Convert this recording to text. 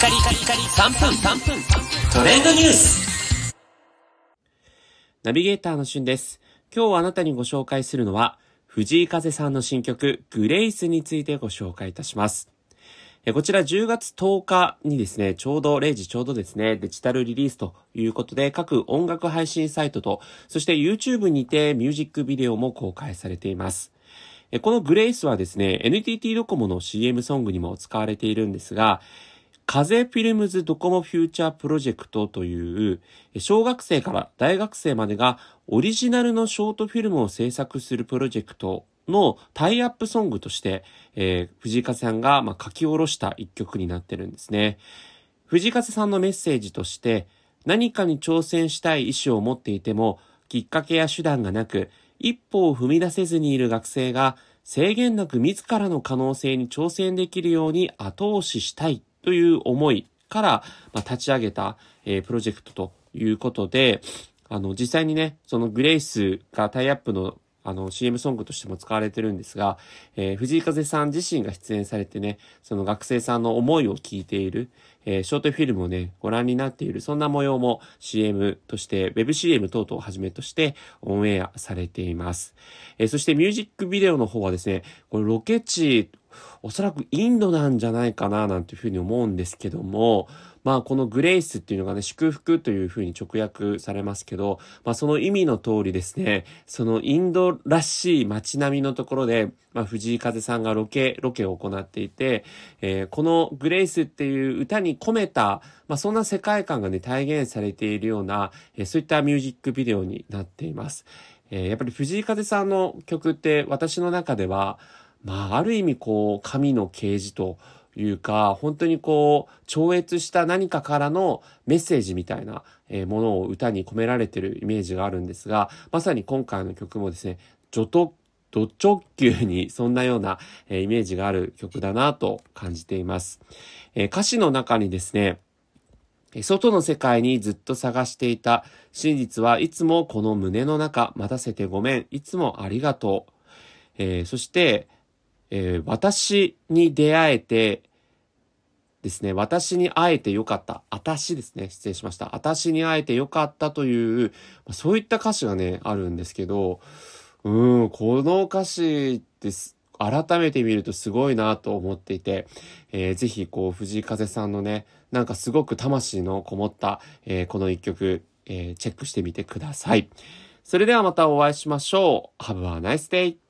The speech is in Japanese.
カリカリカリ3分3分トレンドニュースナビゲーターのしゅんです。今日あなたにご紹介するのは、藤井風さんの新曲、グレイスについてご紹介いたします。こちら10月10日にですね、ちょうど0時ちょうどですね、デジタルリリースということで、各音楽配信サイトと、そして YouTube にてミュージックビデオも公開されています。このグレイスはですね、NTT ドコモの CM ソングにも使われているんですが、風フィルムズドコモフューチャープロジェクトという、小学生から大学生までがオリジナルのショートフィルムを制作するプロジェクトのタイアップソングとして、えー藤風さんが、まあ、書き下ろした一曲になってるんですね。藤風さんのメッセージとして、何かに挑戦したい意思を持っていても、きっかけや手段がなく、一歩を踏み出せずにいる学生が、制限なく自らの可能性に挑戦できるように後押ししたいという思いから、まあ、立ち上げた、えープロジェクトということで、あの、実際にね、そのグレイスがタイアップのあの CM ソングとしても使われてるんですが、えー藤井風さん自身が出演されてね、その学生さんの思いを聞いている、えーショートフィルムをね、ご覧になっている、そんな模様も CM として、ウェブ CM 等々をはじめとしてオンエアされています。えーそしてミュージックビデオの方はですね、これロケ地、おそらくインドなんじゃないかな、なんていうふうに思うんですけども、まあこのグレイスっていうのがね、祝福というふうに直訳されますけど、まあその意味の通りですね、そのインドらしい街並みのところで、まあ藤井風さんがロケ、ロケを行っていて、えーこのグレイスっていう歌に込めた、まあそんな世界観がね、体現されているような、えーそういったミュージックビデオになっています。えーやっぱり藤井風さんの曲って私の中では、まあある意味こう、神の啓示と、いうか、本当にこう、超越した何かからのメッセージみたいなものを歌に込められてるイメージがあるんですが、まさに今回の曲もですね、ド直ド直球にそんなような、イメージがある曲だなと感じています。歌詞の中にですね、外の世界にずっと探していた真実はいつもこの胸の中待たせてごめんいつもありがとう、えーそして、えー私に出会えてですね、私に会えてよかった。私ですね。失礼しました。私に会えてよかったという、そういった歌詞がね、あるんですけど、うん、この歌詞です。改めて見るとすごいなと思っていて、えーぜひこう藤井風さんのね、なんかすごく魂のこもった、えーこの一曲、えーチェックしてみてください。それではまたお会いしましょう。Have a nice day!